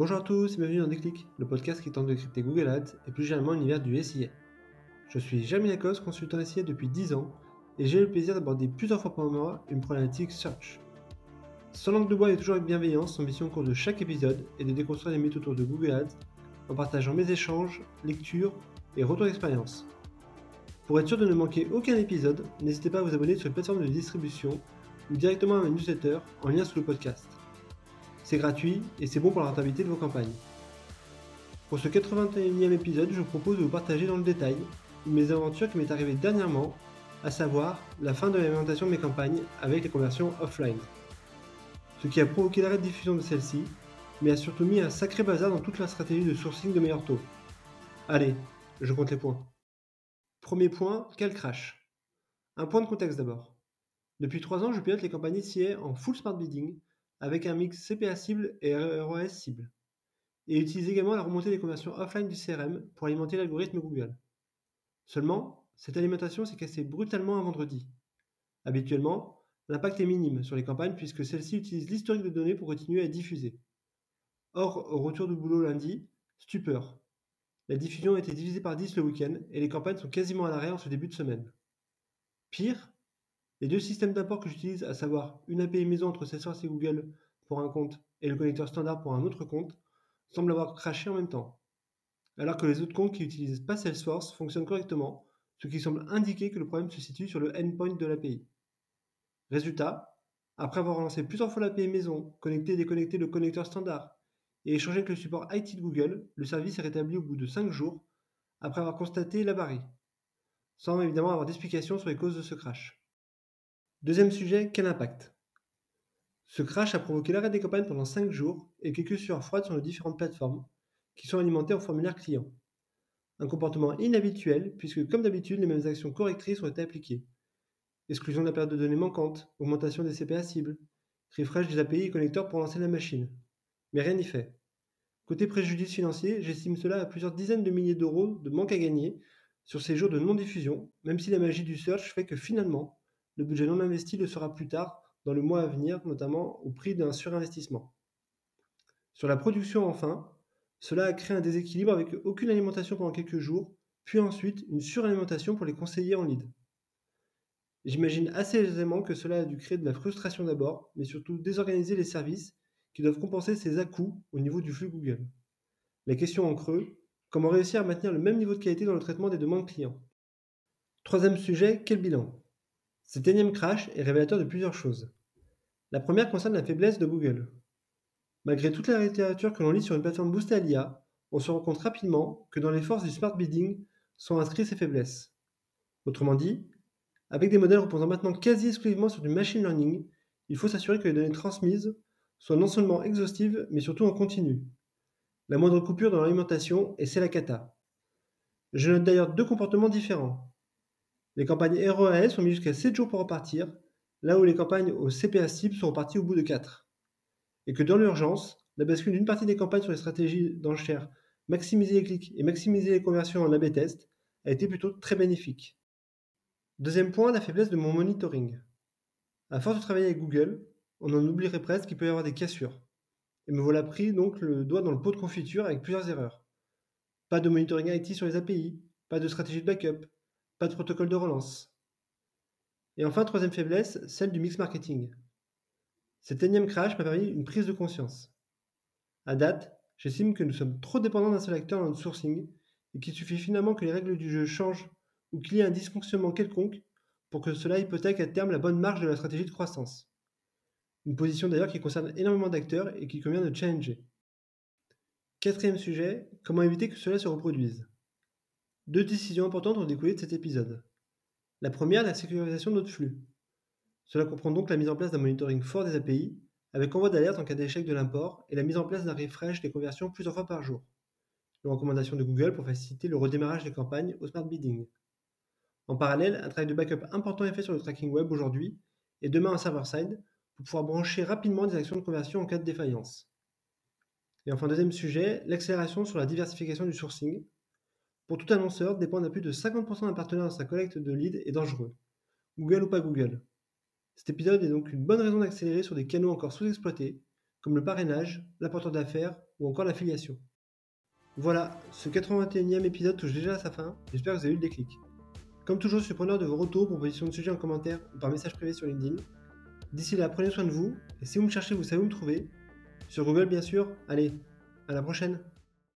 Bonjour à tous et bienvenue dans Déclic, le podcast qui tente de crypter Google Ads et plus généralement l'univers du SIA. Je suis Jérémy Lacoste, consultant SIA depuis 10 ans et j'ai le plaisir d'aborder plusieurs fois par mois une problématique search. Sans langue de bois et toujours avec bienveillance, son mission au cours de chaque épisode est de déconstruire les mythes autour de Google Ads en partageant mes échanges, lectures et retours d'expérience. Pour être sûr de ne manquer aucun épisode, n'hésitez pas à vous abonner sur les plateformes de distribution ou directement à ma newsletter en lien sous le podcast. C'est gratuit et c'est bon pour la rentabilité de vos campagnes. Pour ce 81e épisode, je vous propose de vous partager dans le détail une mes aventures qui m'est arrivée dernièrement, à savoir la fin de l'alimentation de mes campagnes avec les conversions offline. Ce qui a provoqué l'arrêt de diffusion de celle-ci, mais a surtout mis un sacré bazar dans toute la stratégie de sourcing de meilleurs taux. Allez, je compte les points. Premier point, quel crash? Un point de contexte d'abord. Depuis 3 ans, je pilote les campagnes SIA en full smart bidding avec un mix CPA cible et ROS cible, et utilise également la remontée des conversions offline du CRM pour alimenter l'algorithme Google. Seulement, cette alimentation s'est cassée brutalement un vendredi. Habituellement, l'impact est minime sur les campagnes puisque celles-ci utilisent l'historique de données pour continuer à diffuser. Or, au retour du boulot lundi, stupeur. La diffusion a été divisée par 10 le week-end et les campagnes sont quasiment à l'arrêt en ce début de semaine. Pire, les deux systèmes d'import que j'utilise, à savoir une API maison entre Salesforce et Google pour un compte et le connecteur standard pour un autre compte, semblent avoir craché en même temps. Alors que les autres comptes qui n'utilisent pas Salesforce fonctionnent correctement, ce qui semble indiquer que le problème se situe sur le endpoint de l'API. Résultat, après avoir relancé plusieurs fois l'API maison, connecté et déconnecté le connecteur standard, et échangé avec le support IT de Google, le service est rétabli au bout de 5 jours, après avoir constaté l'avarie, sans évidemment avoir d'explication sur les causes de ce crash. Deuxième sujet, quel impact? Ce crash a provoqué l'arrêt des campagnes pendant 5 jours et quelques sueurs froides sur les différentes plateformes qui sont alimentées au formulaire client. Un comportement inhabituel puisque comme d'habitude les mêmes actions correctrices ont été appliquées. Exclusion de la période de données manquante, augmentation des CPA cibles, refresh des API et connecteurs pour lancer la machine. Mais rien n'y fait. Côté préjudice financier, j'estime cela à plusieurs dizaines de milliers d'euros de manque à gagner sur ces jours de non-diffusion, même si la magie du search fait que finalement, le budget non investi le sera plus tard, dans le mois à venir, notamment au prix d'un surinvestissement. Sur la production enfin, cela a créé un déséquilibre avec aucune alimentation pendant quelques jours, puis ensuite une suralimentation pour les conseillers en lead. J'imagine assez aisément que cela a dû créer de la frustration d'abord, mais surtout désorganiser les services qui doivent compenser ces à-coups au niveau du flux Google. La question en creux, comment réussir à maintenir le même niveau de qualité dans le traitement des demandes clients? Troisième sujet, quel bilan? Cet énième crash est révélateur de plusieurs choses. La première concerne la faiblesse de Google. Malgré toute la littérature que l'on lit sur une plateforme boostée à l'IA, on se rend compte rapidement que dans les forces du smart bidding sont inscrites ces faiblesses. Autrement dit, avec des modèles reposant maintenant quasi exclusivement sur du machine learning, il faut s'assurer que les données transmises soient non seulement exhaustives, mais surtout en continu. La moindre coupure dans l'alimentation, et c'est la cata. Je note d'ailleurs deux comportements différents. Les campagnes ROAS sont mises jusqu'à 7 jours pour repartir, là où les campagnes au CPA cible sont reparties au bout de 4. Et que dans l'urgence, la bascule d'une partie des campagnes sur les stratégies d'enchères maximiser les clics et maximiser les conversions en A-B test a été plutôt très bénéfique. Deuxième point, la faiblesse de mon monitoring. À force de travailler avec Google, on en oublierait presque qu'il peut y avoir des cassures. Et me voilà pris donc le doigt dans le pot de confiture avec plusieurs erreurs. Pas de monitoring IT sur les API, pas de stratégie de backup, pas de protocole de relance. Et enfin, troisième faiblesse, celle du mix marketing. Cet énième crash m'a permis une prise de conscience. À date, j'estime que nous sommes trop dépendants d'un seul acteur dans notre sourcing et qu'il suffit finalement que les règles du jeu changent ou qu'il y ait un dysfonctionnement quelconque pour que cela hypothèque à terme la bonne marge de la stratégie de croissance. Une position d'ailleurs qui concerne énormément d'acteurs et qui convient de challenger. Quatrième sujet, comment éviter que cela se reproduise? Deux décisions importantes ont découlé de cet épisode. La première, la sécurisation de notre flux. Cela comprend donc la mise en place d'un monitoring fort des API, avec envoi d'alerte en cas d'échec de l'import et la mise en place d'un refresh des conversions plusieurs fois par jour. Une recommandation de Google pour faciliter le redémarrage des campagnes au smart bidding. En parallèle, un travail de backup important est fait sur le tracking web aujourd'hui et demain en server-side pour pouvoir brancher rapidement des actions de conversion en cas de défaillance. Et enfin, deuxième sujet, l'accélération sur la diversification du sourcing, pour tout annonceur, dépendre à plus de 50% d'un partenaire dans sa collecte de leads est dangereux. Google ou pas Google. Cet épisode est donc une bonne raison d'accélérer sur des canaux encore sous-exploités, comme le parrainage, l'apporteur d'affaires ou encore l'affiliation. Voilà, ce 81e épisode touche déjà à sa fin, j'espère que vous avez eu le déclic. Comme toujours, je suis preneur de vos retours, propositions de sujets en commentaire ou par message privé sur LinkedIn. D'ici là, prenez soin de vous, et si vous me cherchez, vous savez où me trouver. Sur Google, bien sûr. Allez, à la prochaine